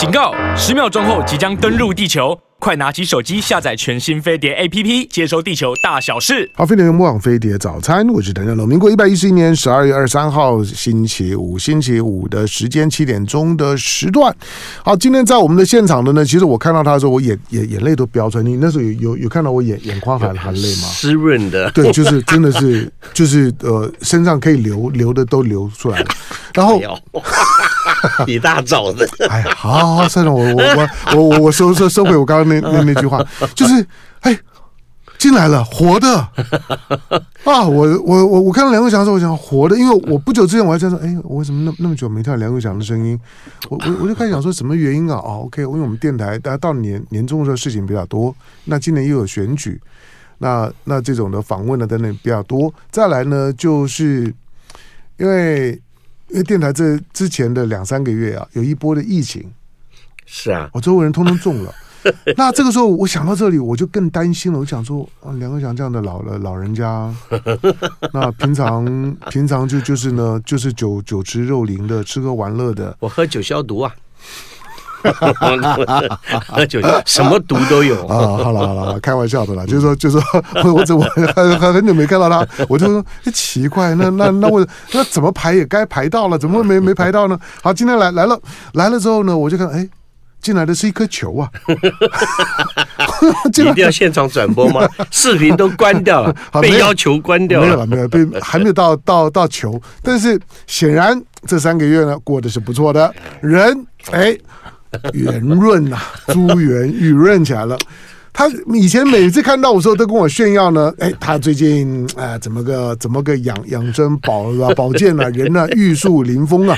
警告！十秒钟后即将登陆地球。快拿起手机下载全新飞碟 APP，接收地球大小事。好，飞碟联播网飞碟早餐，我是邓正龙。民国一百一十一年十二月二十三号星期五，星期五的时间七点钟的时段。好，今天在我们的现场的呢，其实我看到他的时候，我眼眼眼泪都飙出来。你那时候有有有看到我眼眼眶含含泪吗？湿润的，对，就是真的是就是呃，身上可以流流的都流出来了。然后。一大早的，哎呀，好好好，算了，我我我我我收收收回我刚刚那那那句话，就是哎，进来了，活的啊！我我我我看到梁国祥的时候，我想活的，因为我不久之前我还在说，哎，我为什么那那么久没听到梁国祥的声音？我我我就开始想说什么原因啊？哦，OK，因为我们电台大家到年年终的时候事情比较多，那今年又有选举，那那这种的访问呢等等比较多，再来呢，就是因为。因为电台这之前的两三个月啊，有一波的疫情，是啊，我周围人通通中了。那这个时候，我想到这里，我就更担心了。我想说，啊，梁克祥这样的老了老人家，那平常平常就就是呢，就是酒酒池肉林的，吃喝玩乐的。我喝酒消毒啊。喝酒什么毒都有啊！好了好了，开玩笑的啦，就是说就是说，我怎么很很很久没看到他，我就说奇怪，那那那我那怎么排也该排到了，怎么会没没排到呢？好，今天来来了来了之后呢，我就看哎，进来的是一颗球啊！一定要现场转播吗？视频都关掉了，被要求关掉了，没有了没有被还没有到到到球，但是显然这三个月呢过得是不错的人哎。圆润呐，珠圆玉润起来了。他以前每次看到我时候，都跟我炫耀呢。哎，他最近哎，怎么个怎么个养养生保啊 保健啊，人呢玉树临风啊。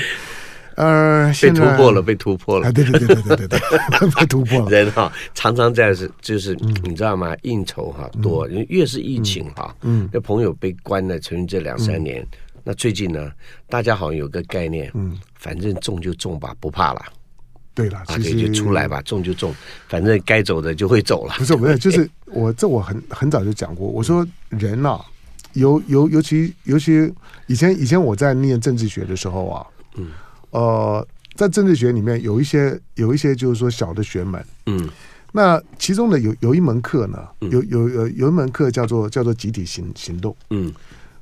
呃，被突破了，被突破了。哎，对对对对对对对，被突破了。人哈常常这样子，就是你知道吗？应酬哈多，因为越是疫情哈，嗯，那朋友被关了，曾经这两三年。那最近呢，大家好像有个概念，嗯，反正中就中吧，不怕了。对了，其实、啊、就出来吧，中就中，反正该走的就会走了。不是，不是，就是 我这我很很早就讲过，我说人呐、啊，尤尤尤其尤其以前以前我在念政治学的时候啊，嗯，呃，在政治学里面有一些有一些就是说小的学门，嗯，那其中的有有一门课呢，有有有有一门课叫做叫做集体行行动，嗯，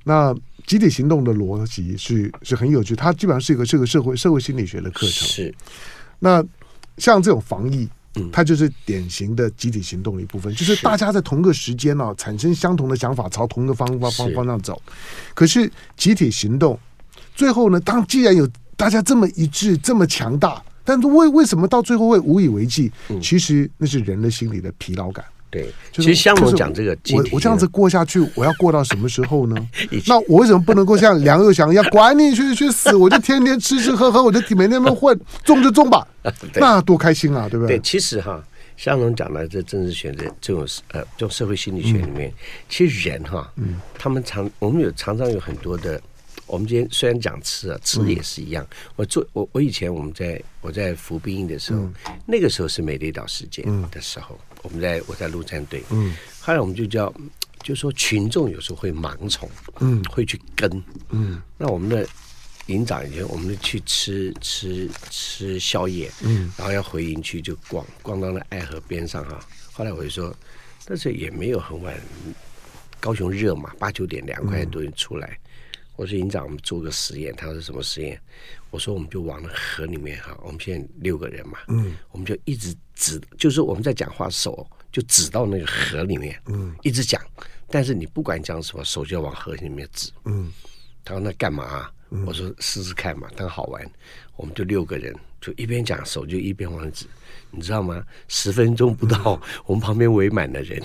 那集体行动的逻辑是是很有趣，它基本上是一个是个社会社会心理学的课程，是。那像这种防疫，它就是典型的集体行动的一部分，就是大家在同个时间呢、啊、产生相同的想法，朝同一个方方方方向走。可是集体行动最后呢，当既然有大家这么一致、这么强大，但是为为什么到最后会无以为继？其实那是人的心理的疲劳感。对，其实香龙讲这个，我我这样子过下去，我要过到什么时候呢？那我为什么不能够像梁又祥一样，管你去去死，我就天天吃吃喝喝，我就每天都混，中就中吧，那多开心啊，对不对？对，其实哈，香龙讲的这政治学的这种呃，这种社会心理学里面，其实人哈，嗯，他们常我们有常常有很多的，我们今天虽然讲吃啊，吃也是一样。我做我我以前我们在我在服兵役的时候，那个时候是美丽岛事件的时候。我们在我在陆战队，嗯，后来我们就叫，就说群众有时候会盲从，嗯，会去跟，嗯，那我们的营长以前我们去吃吃吃宵夜，嗯，然后要回营区就逛逛到那爱河边上哈，后来我就说，但是也没有很晚，高雄热嘛，八九点凉快多人出来，我说营长，我们做个实验，他说是什么实验？我说我们就往那河里面哈，我们现在六个人嘛，嗯，我们就一直。指就是我们在讲话，手就指到那个河里面，嗯，一直讲。但是你不管讲什么，手就要往河里面指，嗯。他说那干嘛啊？我说试试看嘛，当好玩。我们就六个人，就一边讲，手就一边往指。你知道吗？十分钟不到，我们旁边围满了人，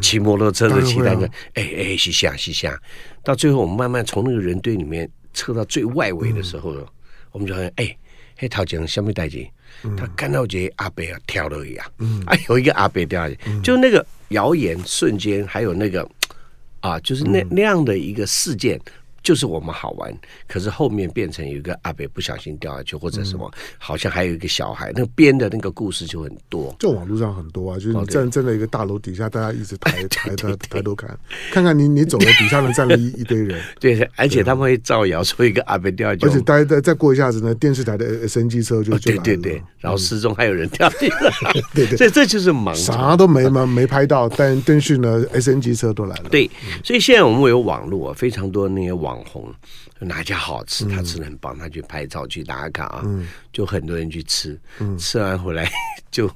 骑摩托车的、骑单车，哎哎，西下西下。到最后，我们慢慢从那个人堆里面撤到最外围的时候，我们就发现，哎，嘿，头前什么代金？他看到这阿伯啊跳了一样，嗯，啊有一个阿伯掉下去，嗯、就那个谣言瞬间，还有那个啊，就是那那样的一个事件，就是我们好玩，可是后面变成有一个阿北不小心掉下去，或者什么，嗯、好像还有一个小孩，那编的那个故事就很多。这网络上很多啊，就是你站站在一个大楼底下，大家一直抬 抬抬抬头看，看看你你走了底下呢站了一 一堆人。对，而且他们会造谣说一个阿北掉下去，而且大家再再过一下子呢，电视台的 SNG 车就就来了，对对对，然后失踪还有人掉进来，嗯、对对，这就是忙，啥都没嘛没拍到，但但是呢，SNG 车都来了。对，所以现在我们有网络啊，非常多那些网红。哪家好吃，他吃的很棒，他去拍照去打卡啊，嗯、就很多人去吃，嗯、吃完回来 就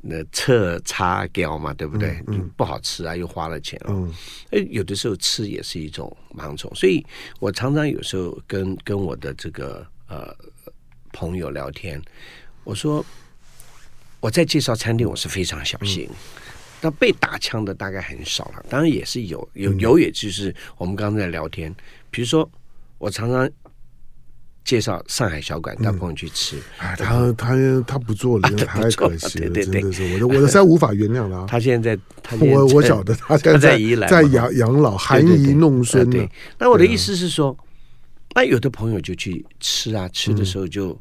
那侧擦掉嘛，对不对？嗯嗯、不好吃啊，又花了钱了。哎、嗯，有的时候吃也是一种盲从，所以我常常有时候跟跟我的这个呃朋友聊天，我说我在介绍餐厅，我是非常小心。那、嗯、被打枪的大概很少了，当然也是有，有有，也就是我们刚刚在聊天，比如说。我常常介绍上海小馆，带朋友去吃。哎，他他他不做了，太可惜了，真的是我的我的实在无法原谅了。他现在在，我我晓得他现在在在养养老，含饴弄孙。对，那我的意思是说，那有的朋友就去吃啊，吃的时候就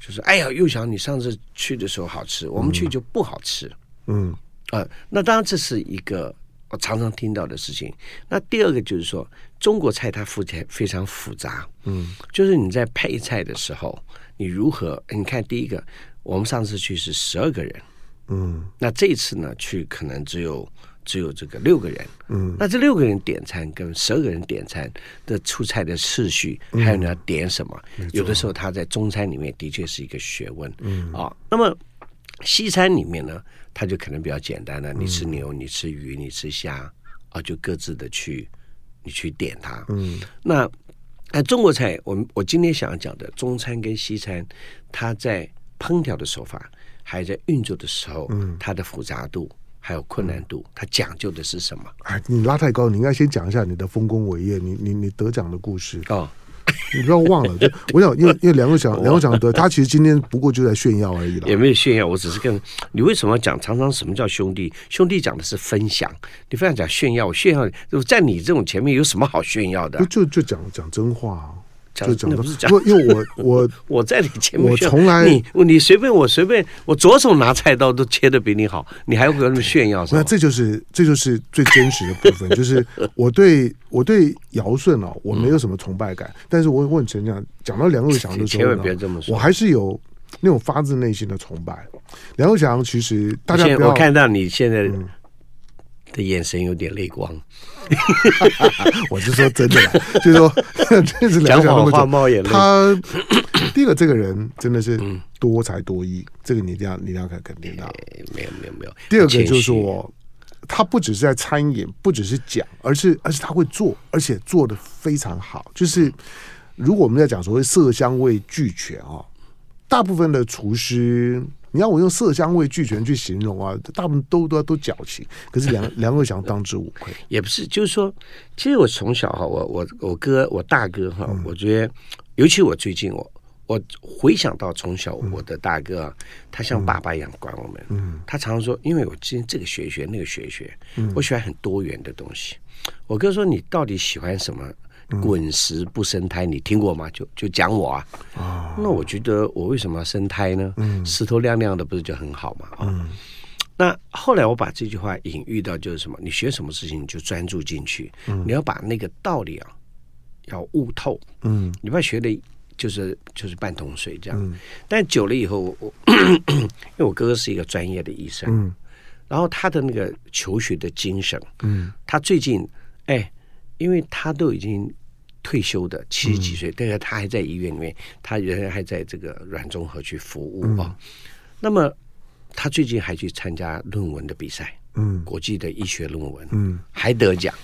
就说：“哎呀，又想你上次去的时候好吃，我们去就不好吃。”嗯啊，那当然这是一个。我常常听到的事情。那第二个就是说，中国菜它复杂非常复杂，嗯，就是你在配菜的时候，你如何？你看，第一个，我们上次去是十二个人，嗯，那这一次呢去可能只有只有这个六个人，嗯，那这六个人点餐跟十二个人点餐的出菜的次序，还有你要点什么，嗯，有的时候它在中餐里面的确是一个学问，嗯。啊，那么西餐里面呢？它就可能比较简单了，你吃牛，你吃鱼，你吃虾，啊，就各自的去，你去点它。嗯，那哎，中国菜，我们我今天想要讲的中餐跟西餐，它在烹调的手法，还在运作的时候，嗯，它的复杂度还有困难度，它讲究的是什么？哎，你拉太高，你应该先讲一下你的丰功伟业，你你你得奖的故事哦。你不要忘了，就我想，因为因为梁国强，梁国强得他其实今天不过就在炫耀而已了，也没有炫耀，我只是跟你为什么要讲常常什么叫兄弟？兄弟讲的是分享，你非要讲炫耀，炫耀在你这种前面有什么好炫耀的？就就讲讲真话啊。就讲不是讲，因为我 我我在你前面，我从来你你随便我随便我左手拿菜刀都切的比你好，你还会跟他们炫耀？那这就是这就是最真实的部分，就是我对我对尧舜啊，我没有什么崇拜感，嗯、但是我我很诚讲，讲到梁国祥的时候呢，我还是有那种发自内心的崇拜。梁国祥其实大家不要我看到你现在。嗯的眼神有点泪光，我是说真的啦，就是说 这是梁国祥，话冒眼泪。他 第一个这个人真的是多才多艺，这个你一定要你一定要肯肯定的。没有没有没有。第二个就是说，他不只是在餐饮，不只是讲，而是而是他会做，而且做的非常好。就是如果我们在讲所谓色香味俱全啊，大部分的厨师。你要我用色香味俱全去形容啊，大部分都都都矫情。可是梁梁国祥当之无愧，也不是，就是说，其实我从小哈，我我我哥我大哥哈，我觉得，尤其我最近我我回想到从小我的大哥，他像爸爸一样管我们，嗯，他常常说，因为我今天这个学学那个学学，嗯我喜欢很多元的东西。我哥说，你到底喜欢什么？滚石不生胎，你听过吗？就就讲我啊。哦、那我觉得我为什么要生胎呢？嗯、石头亮亮的，不是就很好吗？啊、嗯。那后来我把这句话隐喻到就是什么？你学什么事情你就专注进去，嗯、你要把那个道理啊要悟透。嗯。你不要学的就是就是半桶水这样。嗯、但久了以后，我我 因为我哥哥是一个专业的医生，嗯。然后他的那个求学的精神，嗯。他最近哎，因为他都已经。退休的七十几岁，但是他还在医院里面，他仍然还在这个软综合去服务啊。那么他最近还去参加论文的比赛，嗯，国际的医学论文，嗯，还得奖。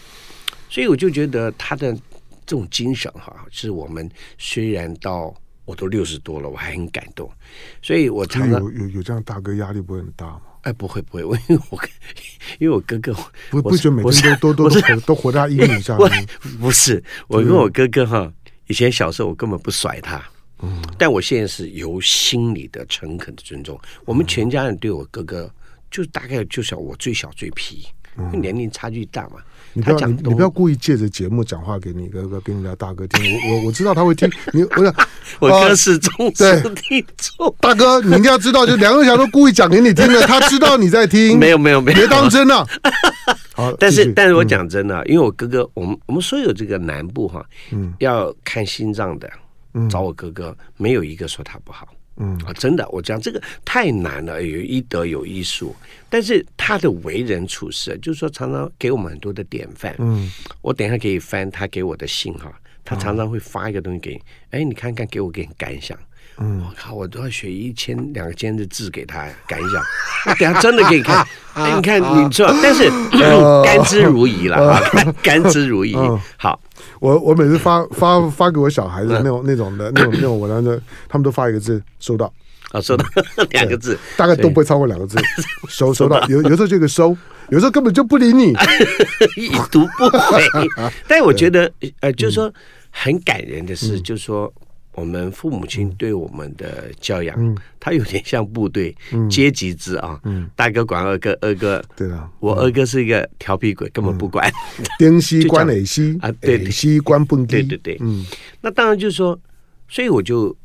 所以我就觉得他的这种精神哈，是我们虽然到我都六十多了，我还很感动。所以我常常有有有这样大哥压力不会很大吗？哎，不会不会，我 因为我因为我哥哥不不觉得每天都都都都都活在阴影下面。不是，我跟我哥哥哈，以前小时候我根本不甩他，嗯，但我现在是由心里的诚恳的尊重。我们全家人对我哥哥，就大概就像我最小最皮，因为年龄差距大嘛。你不要你你不要故意借着节目讲话给你哥哥给你家大哥听，我我我知道他会听。你，我想我哥是忠实听众，大哥你一定要知道，就两个小时都故意讲给你听的，他知道你在听，没有没有没有，别当真啊。好，但是但是我讲真的，因为我哥哥，我们我们所有这个南部哈，嗯，要看心脏的，找我哥哥，没有一个说他不好。嗯。啊，真的，我讲这个太难了，有医德有医术，但是他的为人处事，就是说常常给我们很多的典范。嗯，我等一下可以翻他给我的信哈，他常常会发一个东西给你，哎，你看看，给我点感想。嗯，我靠，我都要写一千两千的字给他感想，我等下真的给你看。哎，你看你说，但是 甘之如饴了啊，甘之如饴。好。我我每次发发发给我小孩子那种那种的那种那种文章的，他们都发一个字收到。啊，收到两个字，大概都不会超过两个字，收收到。有有时候这个收，有时候根本就不理你，已读不回。但我觉得呃，就是说很感人的是，就是说。我们父母亲对我们的教养，嗯、他有点像部队、嗯、阶级制啊。嗯、大哥管二哥，二哥对啊，我二哥是一个调皮鬼，嗯、根本不管。丁西关磊西 啊，对，西关蹦对对对，嗯，那当然就是说，所以我就。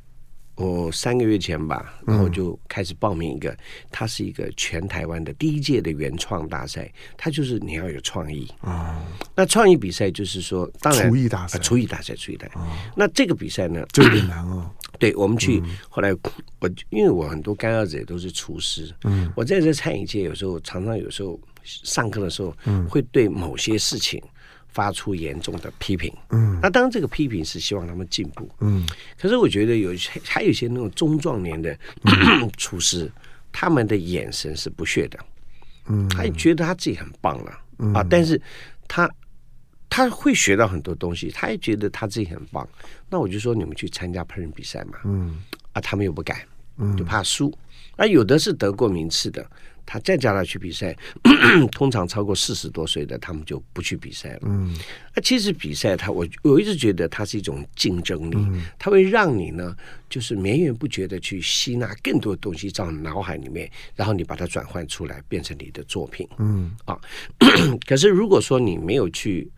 我三个月前吧，然后就开始报名一个，它是一个全台湾的第一届的原创大赛，它就是你要有创意啊。那创意比赛就是说，当然厨艺大赛，厨艺大赛，厨艺大赛。那这个比赛呢，就有点难哦。对，我们去后来，我因为我很多干儿子也都是厨师，嗯，我在这餐饮界有时候常常有时候上课的时候，嗯，会对某些事情。发出严重的批评，嗯，那当然这个批评是希望他们进步，嗯，可是我觉得有些还有一些那种中壮年的 厨师，他们的眼神是不屑的，嗯，他也觉得他自己很棒了，啊，但是他他会学到很多东西，他也觉得他自己很棒，那我就说你们去参加烹饪比赛嘛，嗯，啊，他们又不敢，就怕输，啊，有的是得过名次的。他再叫他去比赛，通常超过四十多岁的，他们就不去比赛了。嗯，那其实比赛，他我我一直觉得它是一种竞争力，嗯、它会让你呢，就是绵延不绝的去吸纳更多的东西到脑海里面，然后你把它转换出来，变成你的作品。嗯啊，可是如果说你没有去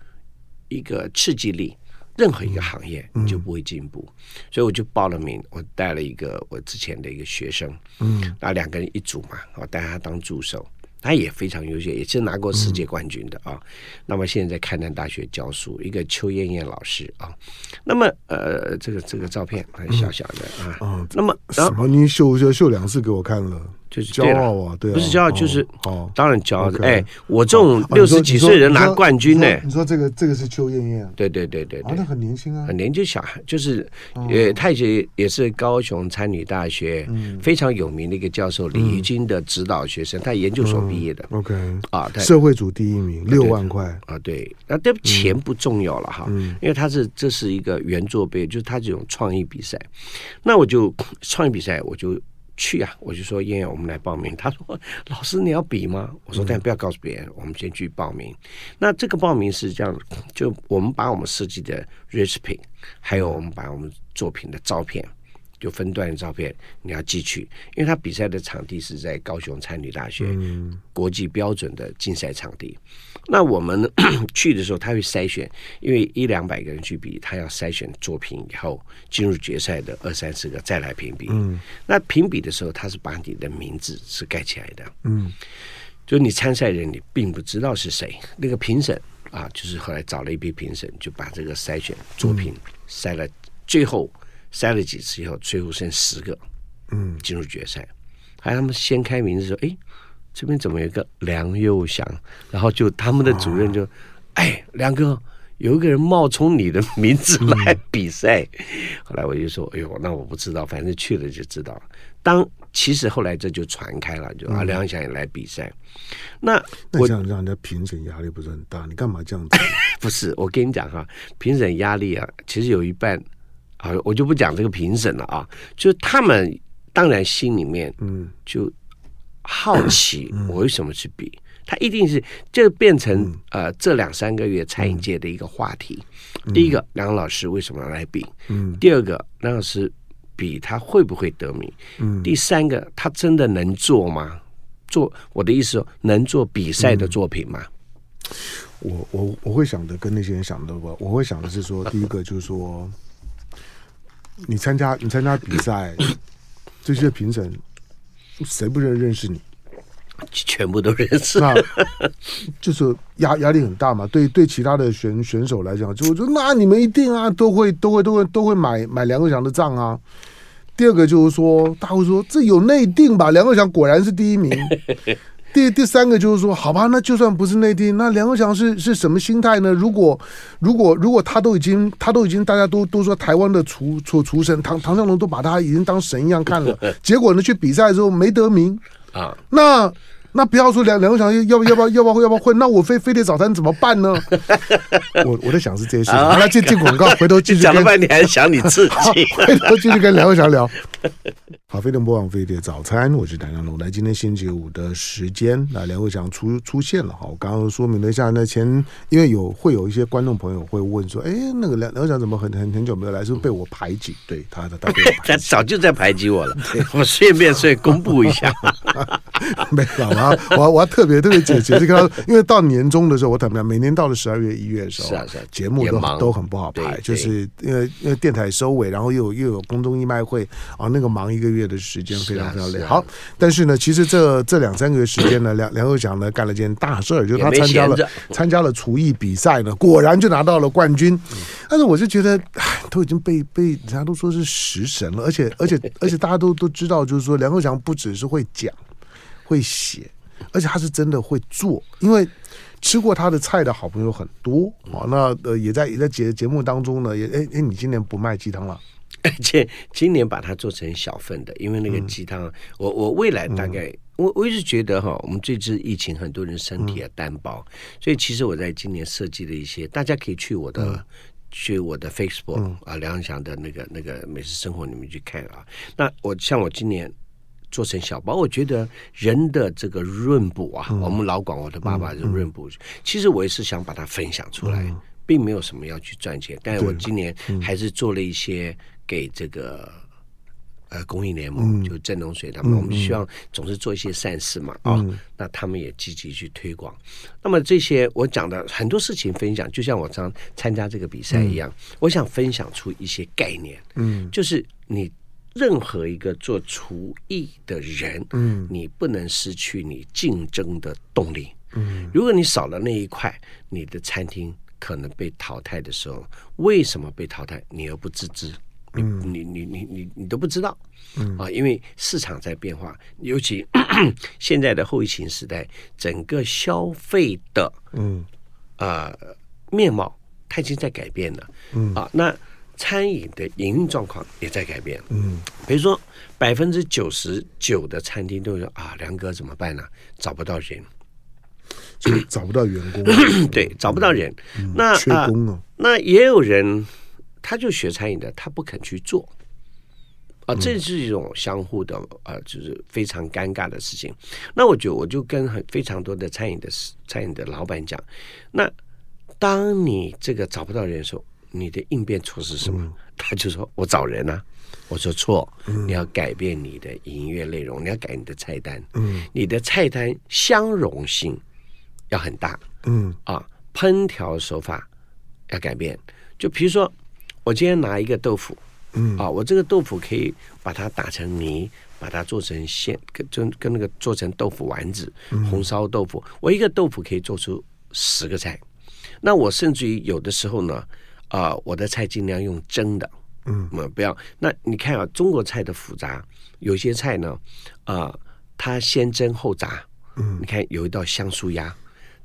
一个刺激力。任何一个行业，你就不会进步，嗯、所以我就报了名。我带了一个我之前的一个学生，嗯，然后两个人一组嘛，我带他当助手，他也非常优秀，也是拿过世界冠军的啊。嗯、那么现在在开南大学教书，一个邱艳艳老师啊。那么呃，这个这个照片很小小的啊。那么什么？你秀秀秀两次给我看了。就是骄傲啊，对，不是骄傲，就是哦，当然骄傲。哎，我这种六十几岁人拿冠军呢？你说这个这个是邱燕燕？对对对对对，那很年轻啊，很年轻小孩，就是呃，他也也是高雄餐旅大学非常有名的一个教授李怡君的指导学生，他研究所毕业的。OK 啊，社会组第一名，六万块。啊，对，那这钱不重要了哈，因为他是这是一个圆桌杯，就是他这种创意比赛，那我就创意比赛我就。去啊！我就说燕燕，我们来报名。他说：“老师，你要比吗？”我说：“但不要告诉别人，我们先去报名。”那这个报名是这样，就我们把我们设计的 recipe，还有我们把我们作品的照片。就分段的照片，你要寄去，因为他比赛的场地是在高雄餐旅大学，嗯、国际标准的竞赛场地。那我们 去的时候，他会筛选，因为一两百个人去比，他要筛选作品以后进入决赛的二三十个再来评比。嗯、那评比的时候，他是把你的名字是盖起来的。嗯，就你参赛人，你并不知道是谁。那个评审啊，就是后来找了一批评审，就把这个筛选作品筛了，最后。筛了几次以后，最后剩十个，嗯，进入决赛。还他们先开名字说：“哎，这边怎么有一个梁又祥？”然后就他们的主任就：“哎，梁哥，有一个人冒充你的名字来比赛。”后来我就说：“哎呦，那我不知道，反正去了就知道了。”当其实后来这就传开了，就啊，梁又祥也来比赛。那那这样让人家评审压力不是很大？你干嘛这样子？不是，我跟你讲哈，评审压力啊，其实有一半。啊，我就不讲这个评审了啊，就他们当然心里面嗯就好奇我为什么去比，他一定是就变成呃这两三个月餐饮界的一个话题。第一个梁老师为什么要来比？嗯，第二个梁老师比他会不会得名？嗯，第三个他真的能做吗？做我的意思说能做比赛的作品吗？我我我会想的跟那些人想的不，我会想的是说，第一个就是说，你参加你参加比赛，这些评审谁不认认识你？全部都认识，那就是压压力很大嘛。对对，其他的选选手来讲，就我说那你们一定啊，都会都会都会都会买买梁国祥的账啊。第二个就是说，大会说这有内定吧？梁国祥果然是第一名。第第三个就是说，好吧，那就算不是内定，那梁国强是是什么心态呢？如果如果如果他都已经他都已经大家都都说台湾的厨厨厨神唐唐湘龙都把他已经当神一样看了，结果呢去比赛的时候没得名啊，那。那不要说梁梁国强要不要不要要不要要不要混？那我非非得早餐怎么办呢？我我在想是这些事情。好了，进进广告，回头继续。讲了半天还想你自己，回头继续跟梁国强聊。好，飞碟播放飞碟早餐，我是谭湘龙。来，今天星期五的时间，那梁国祥出出现了。哈，我刚刚说明了一下，那前因为有会有一些观众朋友会问说，哎，那个梁梁国祥怎么很很很久没有来？是不是被我排挤？对他的，他 他早就在排挤我了。我顺便所以公布一下，没有啊。我我要特别特别解解释跟他，因为到年终的时候，我坦白讲？每年到了十二月一月的时候，是啊是啊，节目都都很不好排，就是因为因为电台收尾，然后又有又有公众义卖会啊，那个忙一个月的时间非常非常累。好，但是呢，其实这这两三个月时间呢，梁梁国祥呢干了件大事儿，就是他参加了参加了厨艺比赛呢，果然就拿到了冠军。但是我就觉得，唉，都已经被被人家都说是食神了，而且而且 而且大家都都知道，就是说梁国祥不只是会讲。会写，而且他是真的会做，因为吃过他的菜的好朋友很多啊。那呃，也在也在节节目当中呢，也哎哎，你今年不卖鸡汤了？而且今年把它做成小份的，因为那个鸡汤，嗯、我我未来大概、嗯、我我一直觉得哈，我们这次疫情，很多人身体也单薄，嗯、所以其实我在今年设计了一些，大家可以去我的、嗯、去我的 Facebook、嗯、啊，梁国祥的那个那个美食生活里面去看啊。那我像我今年。做成小包，我觉得人的这个润补啊，嗯、我们老广，我的爸爸是润补，嗯、其实我也是想把它分享出来，嗯、并没有什么要去赚钱，但是我今年还是做了一些给这个呃公益联盟，嗯、就郑龙水他们，嗯、我们希望总是做一些善事嘛啊，嗯、那他们也积极去推广。那么这些我讲的很多事情分享，就像我常参加这个比赛一样，嗯、我想分享出一些概念，嗯，就是你。任何一个做厨艺的人，嗯，你不能失去你竞争的动力，嗯，如果你少了那一块，你的餐厅可能被淘汰的时候，为什么被淘汰？你又不自知，嗯，你你你你你都不知道，嗯。啊，因为市场在变化，尤其 现在的后疫情时代，整个消费的，嗯。啊、呃、面貌，它已经在改变了，嗯。啊那。餐饮的营运状况也在改变，嗯，比如说百分之九十九的餐厅都说啊，梁哥怎么办呢？找不到人，就找不到员工，对，找不到人，嗯、那缺工啊、呃，那也有人他就学餐饮的，他不肯去做，啊，这是一种相互的啊、呃，就是非常尴尬的事情。那我就我就跟很非常多的餐饮的餐饮的老板讲，那当你这个找不到人的时候。你的应变措施是什么？嗯、他就说：“我找人啊。”我说：“错，嗯、你要改变你的营业内容，你要改你的菜单。嗯，你的菜单相容性要很大。嗯啊，烹调手法要改变。就比如说，我今天拿一个豆腐，嗯啊，我这个豆腐可以把它打成泥，把它做成馅，跟跟跟那个做成豆腐丸子、嗯、红烧豆腐。我一个豆腐可以做出十个菜。那我甚至于有的时候呢。”啊、呃，我的菜尽量用蒸的，嗯，不要。那你看啊，中国菜的复杂，有些菜呢，啊、呃，它先蒸后炸，嗯，你看有一道香酥鸭，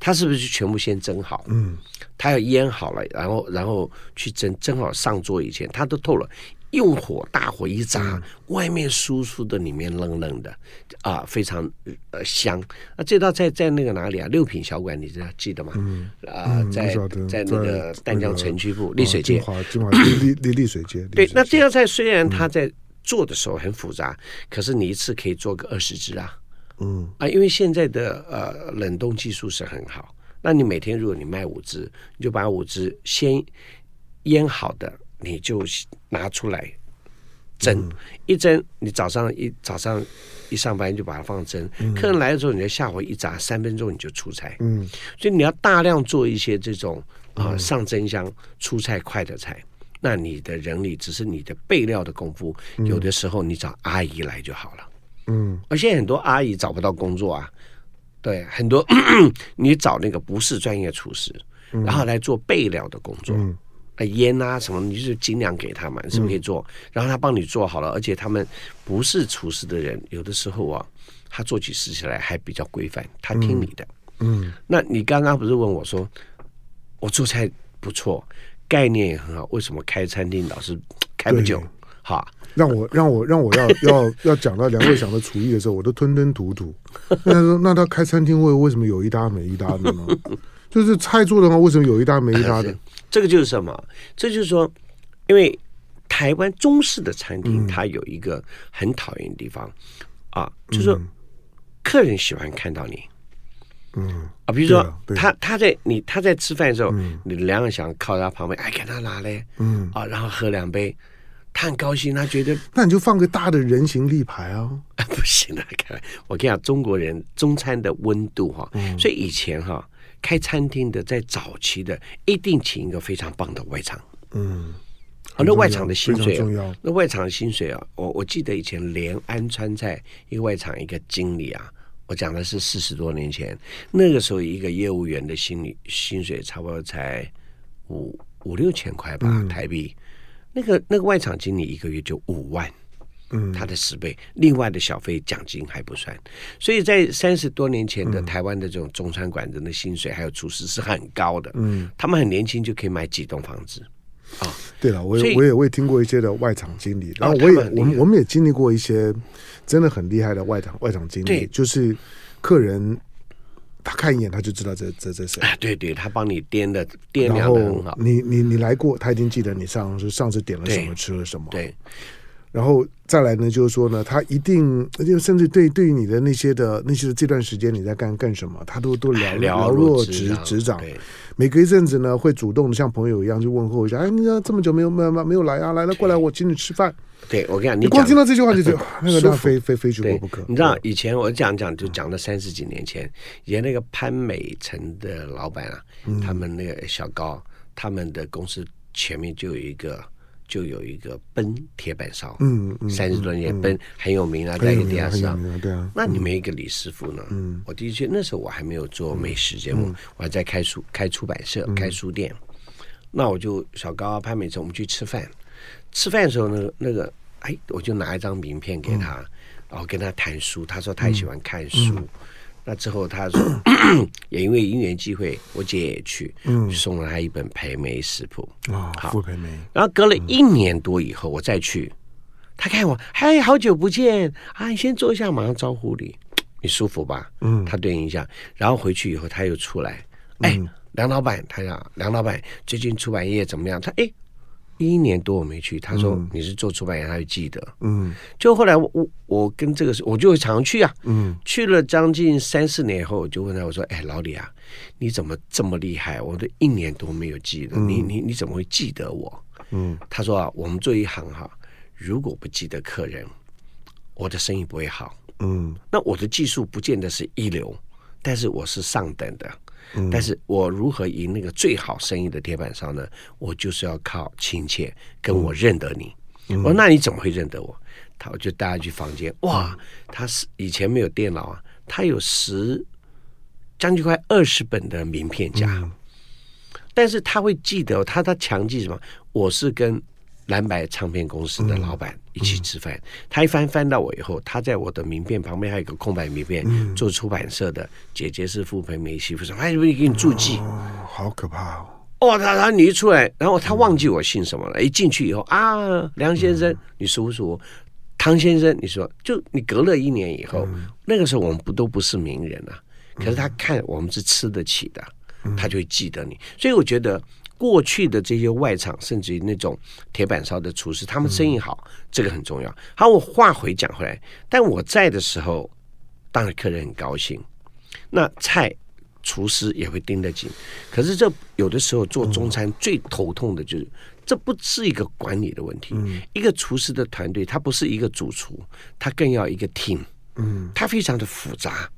它是不是全部先蒸好？嗯，它要腌好了，然后然后去蒸，蒸好上桌以前，它都透了。用火大火一炸，嗯、外面酥酥的，里面嫩嫩的，啊，非常呃香。那这道菜在那个哪里啊？六品小馆，你知道记得吗？嗯，啊，在在那个丹江城区部丽水街，金华丽丽丽水街。对，那这道菜虽然它在做的时候很复杂，嗯、可是你一次可以做个二十只啊。嗯啊，因为现在的呃冷冻技术是很好，那你每天如果你卖五只，你就把五只先腌好的。你就拿出来蒸，嗯、一蒸你早上一早上一上班就把它放蒸，嗯、客人来的时候你就下火一炸，三分钟你就出菜。嗯，所以你要大量做一些这种啊、嗯、上蒸箱出菜快的菜，那你的人力只是你的备料的功夫，嗯、有的时候你找阿姨来就好了。嗯，而且很多阿姨找不到工作啊，对，很多 你找那个不是专业厨师，嗯、然后来做备料的工作。嗯烟啊什么，你就是尽量给他嘛，你，是不是可以做？嗯、然后他帮你做好了，而且他们不是厨师的人，有的时候啊，他做起事情来还比较规范，他听你的。嗯，嗯那你刚刚不是问我说，我做菜不错，概念也很好，为什么开餐厅老是开不久？好，让我让我让我要要要讲到梁伟祥的厨艺的时候，我都吞吞吐吐。那他说，那他开餐厅会为什么有一搭没一搭的呢？就是菜做的话，为什么有一搭没一搭的？这个就是什么？这就是说，因为台湾中式的餐厅，它有一个很讨厌的地方、嗯、啊，就是说客人喜欢看到你，嗯啊，比如说他他在你他在吃饭的时候，嗯、你两个想靠他旁边，哎，给他拿嘞，嗯啊，然后喝两杯，他很高兴，他觉得那你就放个大的人形立牌啊，不行的，看我跟你讲，中国人中餐的温度哈，嗯、所以以前哈。开餐厅的在早期的一定请一个非常棒的外场，嗯，啊，那外场的薪水重要，那外场的薪水啊，我我记得以前连安川菜一个外场一个经理啊，我讲的是四十多年前，那个时候一个业务员的薪理薪水差不多才五五六千块吧，嗯、台币，那个那个外场经理一个月就五万。嗯，他的十倍，另外的小费奖金还不算，所以在三十多年前的台湾的这种中餐馆人的薪水还有厨师是很高的，嗯，他们很年轻就可以买几栋房子，啊，对了，我也我也我也听过一些的外场经理，然后我也我们我们也经历过一些真的很厉害的外场外场经理，就是客人他看一眼他就知道这这这谁，对对，他帮你掂的掂量的很好，你你你来过，他已经记得你上次上次点了什么吃了什么，对。然后再来呢，就是说呢，他一定就甚至对对于你的那些的那些的这段时间你在干干什么，他都都了了若指指掌。每隔一阵子呢，会主动的像朋友一样去问候一下。哎，你这么久没有没有没有来啊？来了过来，我请你吃饭。对我跟你讲，你光听到这句话就觉得 那个他非非非去过不可。你知道以前我讲讲就讲了三十几年前，以前那个潘美辰的老板啊，他们那个小高，他们的公司前面就有一个。就有一个奔铁板烧，嗯，三十多年奔很有名啊，在一个地下室，对啊。那你们一个李师傅呢？嗯，我的确那时候我还没有做美食节目，我还在开书、开出版社、开书店。那我就小高潘美辰，我们去吃饭。吃饭的时候呢，那个哎，我就拿一张名片给他，然后跟他谈书。他说他也喜欢看书。那之后他说，也因为因缘机会，我姐也去，嗯，送了他一本培梅食谱啊，傅培梅。然后隔了一年多以后，我再去，他看我，嗨，好久不见啊！你先坐一下，马上招呼你，你舒服吧？嗯，他对应一下，然后回去以后他又出来，哎，梁老板，他讲梁老板最近出版业怎么样？他哎。一年多我没去，他说你是做出版业，他就记得。嗯，就后来我我我跟这个我就会常去啊。嗯，去了将近三四年以后，我就问他我说：“哎，老李啊，你怎么这么厉害？我都一年多没有记得，嗯、你你你怎么会记得我？”嗯，他说啊，我们做一行哈，如果不记得客人，我的生意不会好。嗯，那我的技术不见得是一流，但是我是上等的。但是我如何赢那个最好生意的铁板烧呢？我就是要靠亲切，跟我认得你。嗯、我说那你怎么会认得我？他我就带他去房间，哇，他是以前没有电脑啊，他有十将近快二十本的名片夹，嗯、但是他会记得他他强记什么？我是跟。蓝白唱片公司的老板一起吃饭，他一翻翻到我以后，他在我的名片旁边还有一个空白名片，做出版社的姐姐是傅培梅媳妇什么，他就会给你注记，好可怕哦！哦，他他你一出来，然后他忘记我姓什么了，一进去以后啊，梁先生，你舒不舒服？汤先生，你说，就你隔了一年以后，那个时候我们不都不是名人啊，可是他看我们是吃得起的，他就会记得你，所以我觉得。过去的这些外场，甚至于那种铁板烧的厨师，他们生意好，嗯、这个很重要。好，我话回讲回来，但我在的时候，当然客人很高兴。那菜厨师也会盯得紧。可是这有的时候做中餐最头痛的就是这不是一个管理的问题。一个厨师的团队，他不是一个主厨，他更要一个 team。嗯，他非常的复杂，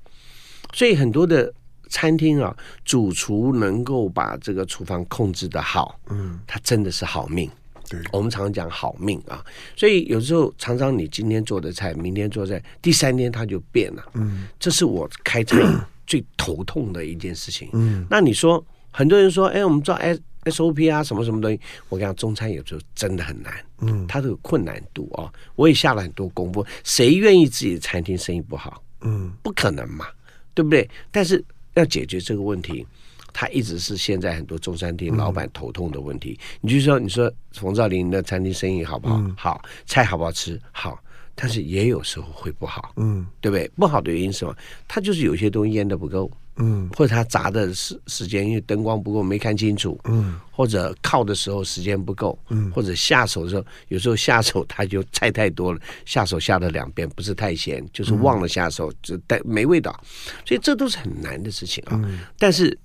所以很多的餐厅啊，主厨能够把这个厨房控制的好，嗯，他真的是好命。对，我们常常讲好命啊，所以有时候常常你今天做的菜，明天做菜，第三天它就变了。嗯，这是我开餐饮最头痛的一件事情。嗯，那你说，很多人说，哎，我们做 S S O P 啊，什么什么东西？我跟你讲，中餐有时候真的很难。嗯，它都有困难度啊。我也下了很多功夫，谁愿意自己的餐厅生意不好？嗯，不可能嘛，对不对？但是要解决这个问题。他一直是现在很多中餐厅老板头痛的问题。嗯、你就说，你说冯兆林的餐厅生意好不好？嗯、好，菜好不好吃？好，但是也有时候会不好，嗯，对不对？不好的原因是什么？他就是有些东西腌的不够，嗯，或者他砸的时时间因为灯光不够没看清楚，嗯，或者靠的时候时间不够，嗯，或者下手的时候有时候下手他就菜太多了，下手下了两遍不是太咸，就是忘了下手，就带没味道，所以这都是很难的事情啊。嗯、但是。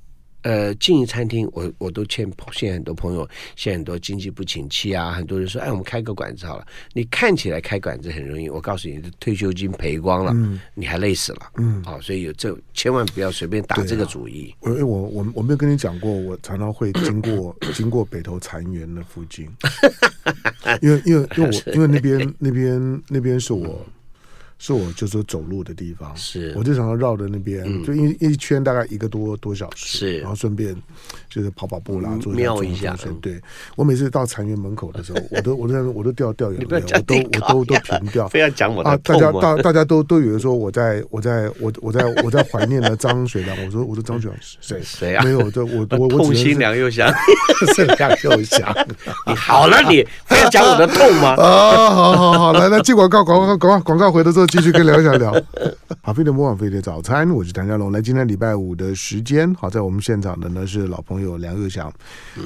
呃，经营餐厅，我我都欠现在很多朋友，现在很多经济不景气啊，很多人说，哎，我们开个馆子好了。你看起来开馆子很容易，我告诉你，退休金赔光了，嗯、你还累死了。嗯，好、哦，所以有这千万不要随便打这个主意。啊、我我我我没有跟你讲过，我常常会经过 经过北投残园的附近，因为因为因为我 因为那边那边那边是我。是我就说走路的地方，是我就常常绕着那边，就一一圈大概一个多多小时，是，然后顺便就是跑跑步啦，做瞄一下。对，我每次到禅园门口的时候，我都我都我都掉掉眼泪，我都我都都平掉。非要讲我啊，大家大大家都都以为说我在我在我我在我在怀念的张学良。我说我说张学良谁谁啊？没有，我我我痛心梁又想，是梁又想。你好了，你非要讲我的痛吗？啊，好好好，来来进广告，广告广告广告回头之后。继续跟聊一下聊，好，飞碟模仿飞碟早餐，我是谭家龙。来，今天礼拜五的时间，好，在我们现场的呢是老朋友梁又祥，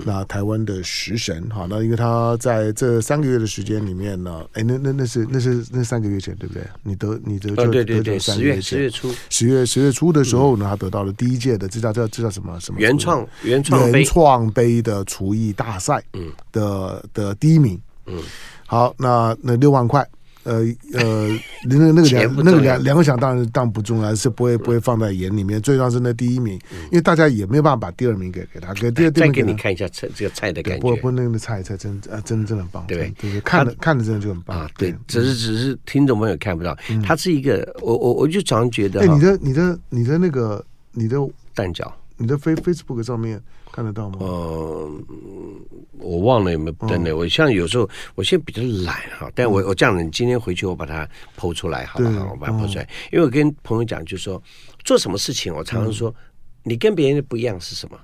那台湾的食神，好，那因为他在这三个月的时间里面呢，哎，那那那是那是那三个月前，对不对？你得你得就得就三个月前，十月初，十月十月初的时候呢，他得到了第一届的这叫这叫这叫什么什么原创原创原创杯的厨艺大赛，嗯。的的第一名，嗯，好，那那六万块。呃呃，那个那个两那个两两个奖当然当然不重要，是不会不会放在眼里面。最重要是那第一名，因为大家也没有办法把第二名给给他，给第二名。再给你看一下菜这个菜的感觉。不不，那个菜菜真啊真真的很棒，对对，看的看的真的就很棒啊。对，只是只是听众朋友看不到，它是一个我我我就常觉得，哎，你的你的你的那个你的蛋饺，你的 Face Facebook 上面。看得到吗？呃，我忘了有没有登了。我像有时候，我现在比较懒哈，但我我这样子，你今天回去我把它 PO 出来，好不好？我把它 PO 出来，因为我跟朋友讲，就是说做什么事情，我常常说，你跟别人的不一样是什么？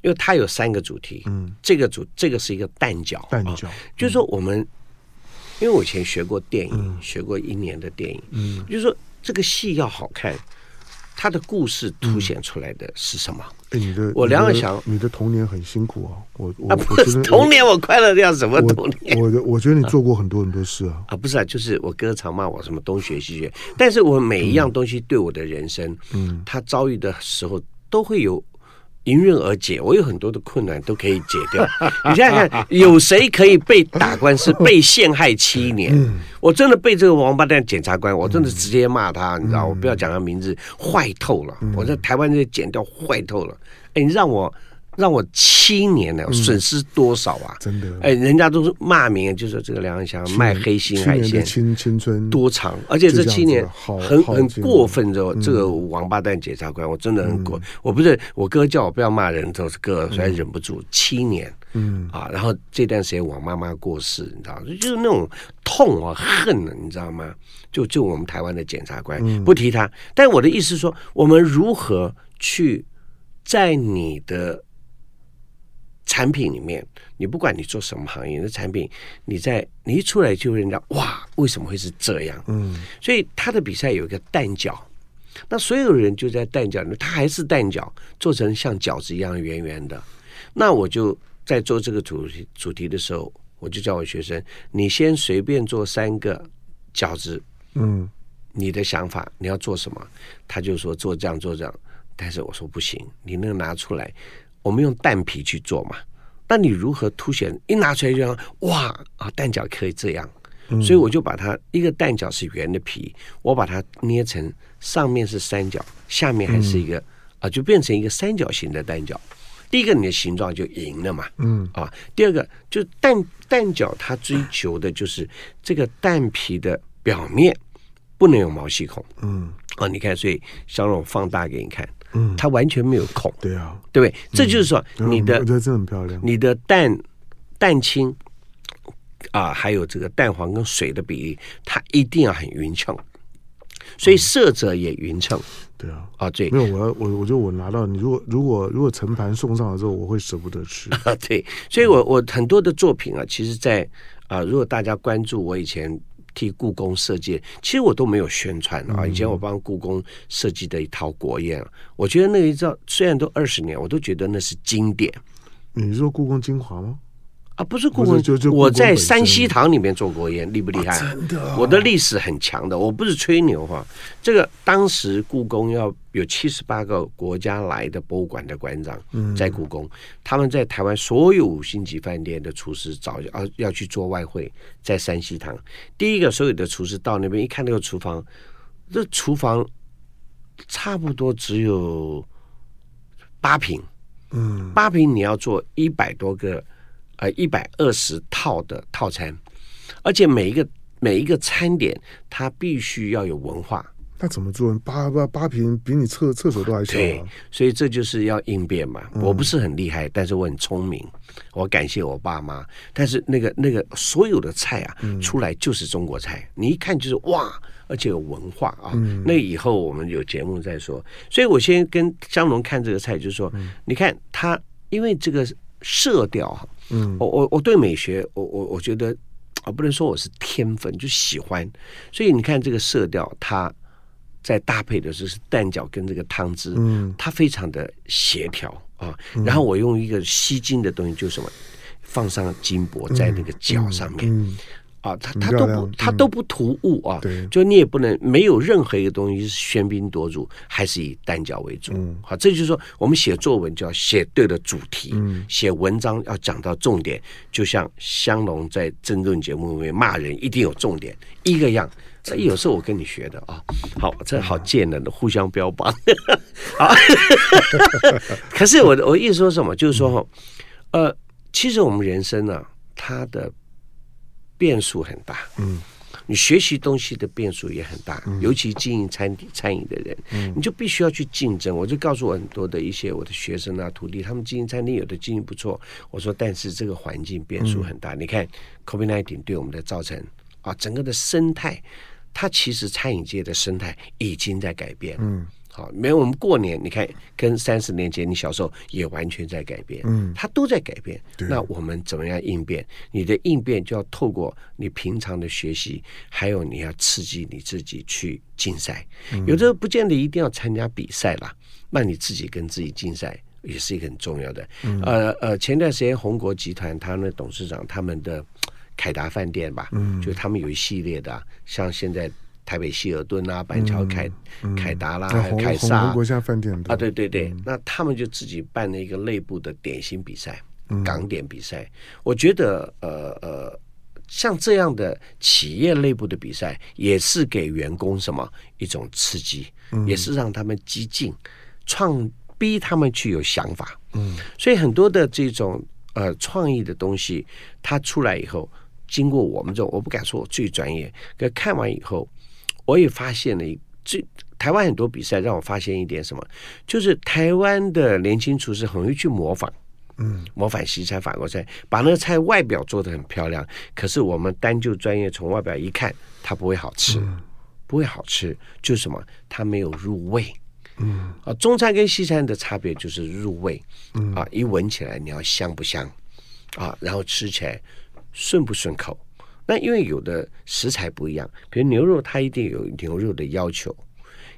因为它有三个主题，嗯，这个主这个是一个蛋饺，蛋饺，就是说我们，因为我以前学过电影，学过一年的电影，嗯，就是说这个戏要好看。他的故事凸显出来的是什么？哎，你的我梁又祥，你的童年很辛苦啊！我我不是童年，我快乐的要什么童年？我我我觉得你做过很多很多事啊！啊，不是啊，就是我哥常骂我什么东学西学，但是我每一样东西对我的人生，嗯，他遭遇的时候都会有。迎刃而解，我有很多的困难都可以解掉。你想想看，有谁可以被打官司、被陷害七年？我真的被这个王八蛋检察官，我真的直接骂他，你知道，我不要讲他名字，坏透了。我在台湾这剪掉，坏透了。哎，你让我。让我七年了，损失多少啊？真的，哎，人家都是骂名，就说这个梁又祥卖黑心海鲜，青青春多长？而且这七年很很过分，之后这个王八蛋检察官，我真的很过。我不是我哥叫我不要骂人，都是哥，所以忍不住七年。嗯啊，然后这段时间我妈妈过世，你知道，就是那种痛啊恨啊，你知道吗？就就我们台湾的检察官不提他，但我的意思是说，我们如何去在你的。产品里面，你不管你做什么行业的产品，你在你一出来就人家哇，为什么会是这样？嗯，所以他的比赛有一个蛋饺，那所有人就在蛋饺里面，他还是蛋饺，做成像饺子一样圆圆的。那我就在做这个主题主题的时候，我就叫我学生，你先随便做三个饺子，嗯，你的想法你要做什么？他就说做这样做这样，但是我说不行，你那个拿出来。我们用蛋皮去做嘛，那你如何凸显？一拿出来就像哇啊，蛋饺可以这样，所以我就把它一个蛋饺是圆的皮，我把它捏成上面是三角，下面还是一个、嗯、啊，就变成一个三角形的蛋饺。第一个，你的形状就赢了嘛，嗯啊。第二个，就蛋蛋饺，它追求的就是这个蛋皮的表面不能有毛细孔，嗯啊。你看，所以小龙放大给你看。嗯，它完全没有孔，对啊，对不对？这就是说，你的，我觉得这很漂亮。你的蛋蛋清啊，还有这个蛋黄跟水的比例，它一定要很匀称，所以色泽也匀称。对啊，啊对，没有，我要我我觉得我拿到你，如果如果如果成盘送上来之后，我会舍不得吃。啊，对，所以我我很多的作品啊，其实在啊，如果大家关注我以前。替故宫设计，其实我都没有宣传啊。以前我帮故宫设计的一套国宴，我觉得那一套虽然都二十年，我都觉得那是经典。你是说故宫精华吗？啊，不是故宫，就就我在山西堂里面做过宴，厉不厉害？真的，我的历史很强的，我不是吹牛哈。这个当时故宫要有七十八个国家来的博物馆的馆长在故宫，他们在台湾所有五星级饭店的厨师早要要去做外汇，在山西堂，第一个所有的厨师到那边一看那个厨房，这厨房差不多只有八平，嗯，八平你要做一百多个。呃，一百二十套的套餐，而且每一个每一个餐点，它必须要有文化。那怎么做？八八八平比你厕厕所都还小啊。对，所以这就是要应变嘛。嗯、我不是很厉害，但是我很聪明。我感谢我爸妈。但是那个那个所有的菜啊，嗯、出来就是中国菜，你一看就是哇，而且有文化啊。嗯、那以后我们有节目再说。所以我先跟香龙看这个菜，就是说，嗯、你看他，因为这个色调哈。嗯，我我我对美学，我我我觉得啊，不能说我是天分，就喜欢。所以你看这个色调，它在搭配的就是蛋饺跟这个汤汁，嗯，它非常的协调啊。然后我用一个吸睛的东西，就是什么，放上金箔在那个饺上面。嗯嗯嗯啊，他他都不他都不突兀啊，对，就你也不能没有任何一个东西是喧宾夺主，还是以单脚为主。好，这就是说我们写作文就要写对了主题，写文章要讲到重点。就像香龙在争论节目里面骂人，一定有重点，一个样。这有时候我跟你学的啊，好，这好贱的，互相标榜。好，可是我我意思说什么？就是说，呃，其实我们人生呢，它的。变数很大，嗯，你学习东西的变数也很大，嗯、尤其经营餐餐饮的人，嗯，你就必须要去竞争。我就告诉我很多的一些我的学生啊、徒弟，他们经营餐厅有的经营不错，我说，但是这个环境变数很大。嗯、你看，COVID-19 对我们的造成啊，整个的生态，它其实餐饮界的生态已经在改变，嗯。好，没有我们过年，你看跟三十年前你小时候也完全在改变，嗯，它都在改变。那我们怎么样应变？你的应变就要透过你平常的学习，还有你要刺激你自己去竞赛。嗯、有的不见得一定要参加比赛啦，那你自己跟自己竞赛也是一个很重要的。嗯、呃呃，前段时间红国集团他们的董事长他们的凯达饭店吧，嗯，就他们有一系列的，像现在。台北希尔顿啊，板桥凯凯达啦，还有凯撒国家饭店啊，对对对，那他们就自己办了一个内部的点心比赛，港点比赛。我觉得呃呃，像这样的企业内部的比赛，也是给员工什么一种刺激，也是让他们激进，创逼他们去有想法。嗯，所以很多的这种呃创意的东西，它出来以后，经过我们这种，我不敢说我最专业，可看完以后。我也发现了一这台湾很多比赛让我发现一点什么，就是台湾的年轻厨师很会去模仿，嗯，模仿西餐、法国菜，把那个菜外表做得很漂亮。可是我们单就专业从外表一看，它不会好吃，嗯、不会好吃，就是什么？它没有入味，嗯啊，中餐跟西餐的差别就是入味，嗯啊，一闻起来你要香不香啊，然后吃起来顺不顺口。那因为有的食材不一样，比如牛肉，它一定有牛肉的要求；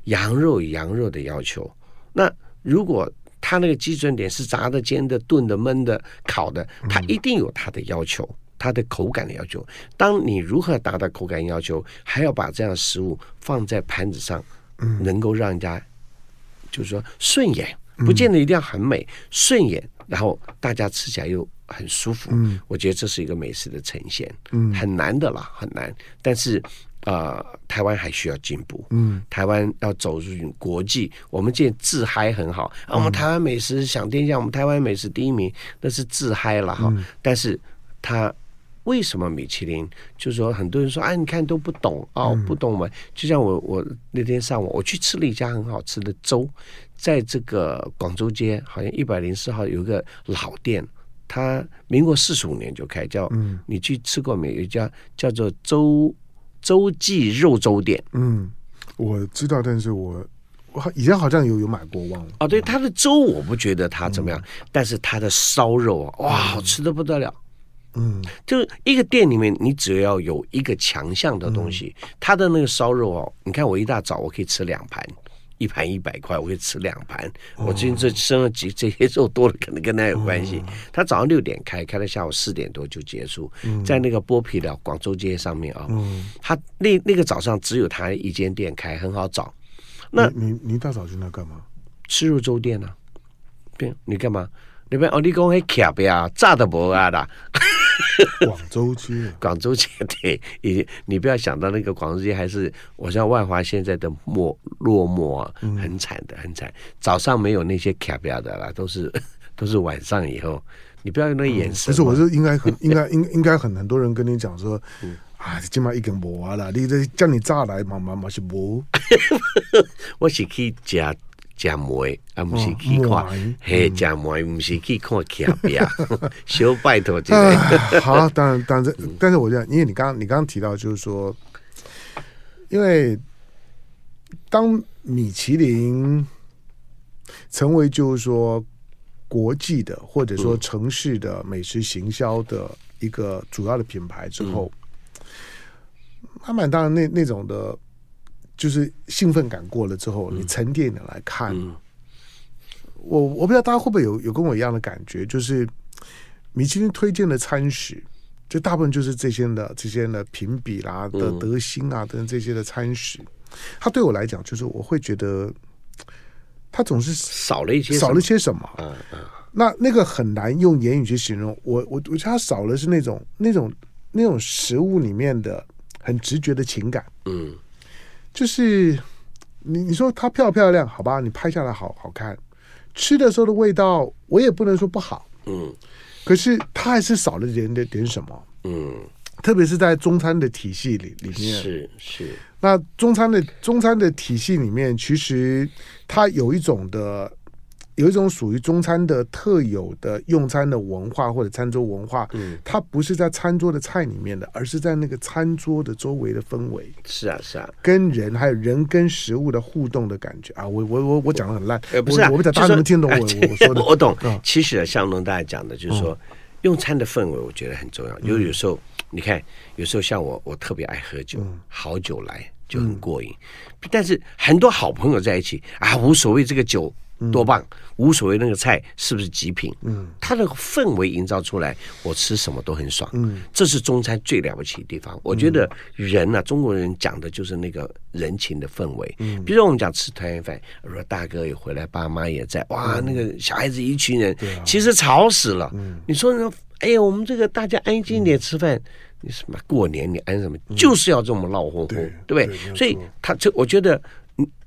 羊肉有羊肉的要求。那如果它那个基准点是炸的、煎的、炖的、焖的、烤的，它一定有它的要求，它的口感的要求。当你如何达到口感要求，还要把这样的食物放在盘子上，能够让人家就是说顺眼，不见得一定要很美，顺眼，然后大家吃起来又。很舒服。嗯，我觉得这是一个美食的呈现，嗯很难的啦，很难。但是啊、呃，台湾还需要进步。嗯，台湾要走入国际，我们现在自嗨很好啊，我们台湾美食享天下，我们台湾美食第一名，那是自嗨了哈。嗯、但是它。为什么米其林？就是说，很多人说，哎，你看都不懂哦，不懂嘛。就像我，我那天上午我去吃了一家很好吃的粥，在这个广州街，好像一百零四号有一个老店，它民国四十五年就开，叫嗯你去吃过没？有一家叫做周周记肉粥店。嗯，我知道，但是我我以前好像有有买过，忘了。哦，对，他的粥我不觉得它怎么样，但是他的烧肉啊，哇，好吃的不得了。嗯，就是一个店里面，你只要有一个强项的东西，嗯、它的那个烧肉哦，你看我一大早我可以吃两盘，一盘一百块，我会吃两盘。哦、我最近这生了几这些肉多了，可能跟他有关系。哦、他早上六点开，开到下午四点多就结束，嗯、在那个剥皮寮广州街上面啊、他那那个早上只有他一间店开，很好找。那你你，大早去那干嘛？吃肉粥店呢、啊？对，你干嘛？那边哦，你讲那卡不啊，炸的不啊的。广州街，广州街对，你你不要想到那个广州街还是，我像万华现在的没落寞啊，很惨的，很惨。早上没有那些卡表的啦，都是 都是晚上以后。你不要用那眼神、嗯。不是，我是应该很 应该应应该很很多人跟你讲说，嗯、啊，今晚一根无啊啦，你这叫你炸来嘛嘛嘛是无。我是去加。加梅啊，不是去看，嘿，加梅不是去看卡比啊，小拜托这个。好，当然，当然，但是我觉得，因为你刚刚你刚刚提到，就是说，因为当米其林成为就是说国际的或者说城市的美食行销的一个主要的品牌之后，慢慢当然那那种的。就是兴奋感过了之后，你沉淀的来看，嗯、我我不知道大家会不会有有跟我一样的感觉，就是米其林推荐的餐食，就大部分就是这些的这些的评比啦、的德兴啊等等这些的餐食，它对我来讲，就是我会觉得它总是少了一些少了些什么。嗯嗯，那那个很难用言语去形容。我我我觉得它少了是那种那种那种食物里面的很直觉的情感。嗯。就是你你说它漂不漂亮？好吧，你拍下来好好看，吃的时候的味道我也不能说不好，嗯，可是它还是少了点点点什么，嗯，特别是在中餐的体系里里面，是是，那中餐的中餐的体系里面，其实它有一种的。有一种属于中餐的特有的用餐的文化或者餐桌文化，嗯，它不是在餐桌的菜里面的，而是在那个餐桌的周围的氛围。是啊，是啊，跟人还有人跟食物的互动的感觉啊！我我我我讲的很烂，呃，不是啊，我不知道大家能听懂我我说的。我懂。其实啊，像龙大家讲的，就是说用餐的氛围，我觉得很重要。有有时候你看，有时候像我，我特别爱喝酒，好酒来就很过瘾。但是很多好朋友在一起啊，无所谓这个酒。多棒，无所谓那个菜是不是极品，嗯，它的氛围营造出来，我吃什么都很爽，嗯，这是中餐最了不起的地方。我觉得人呢、啊，中国人讲的就是那个人情的氛围，嗯，比如说我们讲吃团圆饭，如果大哥也回来，爸妈也在，哇，那个小孩子一群人，其实吵死了。嗯你说呢？哎呀，我们这个大家安静一点吃饭，你什么过年你安什么？就是要这么闹哄哄，对不对？所以他这，我觉得，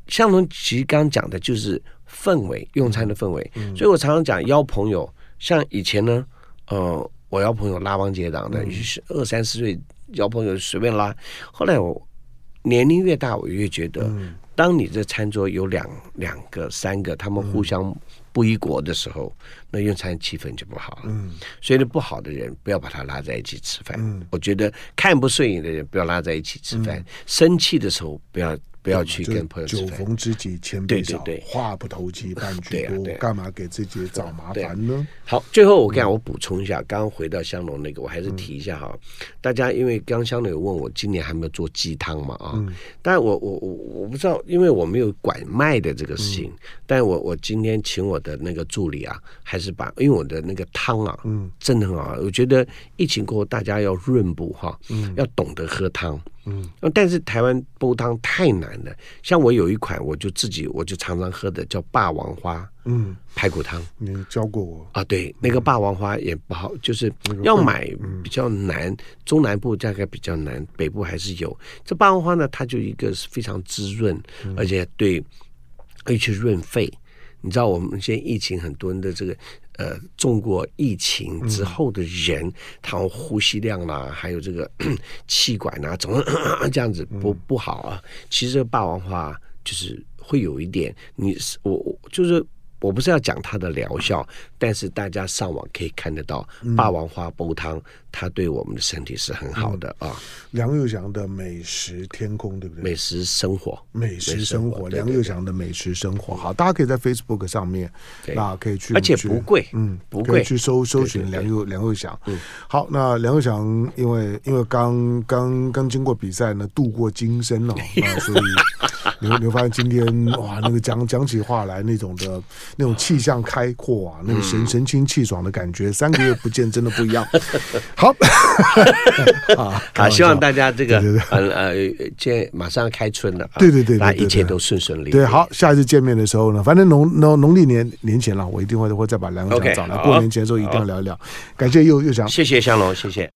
嗯，香农其实刚刚讲的就是。氛围，用餐的氛围，嗯、所以我常常讲邀朋友，像以前呢，呃，我邀朋友拉帮结党的，嗯、二三十岁邀朋友随便拉。后来我年龄越大，我越觉得，嗯、当你这餐桌有两两个、三个，他们互相不一国的时候，嗯、那用餐气氛就不好了。嗯，所以呢，不好的人不要把他拉在一起吃饭。嗯，我觉得看不顺眼的人不要拉在一起吃饭，嗯、生气的时候不要。不要去跟朋友。酒逢知己千杯少，话不投机半句多。干嘛给自己找麻烦呢？好，最后我跟我补充一下，刚刚回到香农那个，我还是提一下哈。大家因为刚香农有问我今年还没有做鸡汤嘛啊？但我我我我不知道，因为我没有拐卖的这个事情。但我我今天请我的那个助理啊，还是把因为我的那个汤啊，嗯，真的很好。我觉得疫情过后大家要润补哈，嗯，要懂得喝汤。嗯，但是台湾煲汤太难了。像我有一款，我就自己我就常常喝的叫霸王花，嗯，排骨汤。你教过我啊？对，那个霸王花也不好，就是要买比较难，嗯、中南部大概比较难，北部还是有。这霸王花呢，它就一个是非常滋润，嗯、而且对，可以去润肺。你知道我们现在疫情很多人的这个呃中过疫情之后的人，他呼吸量啦，还有这个 气管啊，总是 这样子不不好啊。其实这个霸王花就是会有一点，你我我就是。我不是要讲它的疗效，但是大家上网可以看得到，霸王花煲汤，它对我们的身体是很好的啊。梁又祥的美食天空，对不对？美食生活，美食生活，梁又祥的美食生活，好，大家可以在 Facebook 上面，那可以去，而且不贵，嗯，不贵，去搜搜寻梁又梁又祥。嗯，好，那梁又祥因为因为刚刚刚经过比赛呢，度过金身了，那 所以。你会你会发现今天哇，那个讲讲起话来那种的那种气象开阔啊，那个神神清气爽的感觉，三个月不见真的不一样。好，好，希望大家这个呃呃，见马上要开春了，对对对，那一切都顺顺利利。对，好，下一次见面的时候呢，反正农农农历年年前了，我一定会会再把梁又祥找来，过年前的时候一定要聊一聊。感谢又又想，谢谢香龙，谢谢。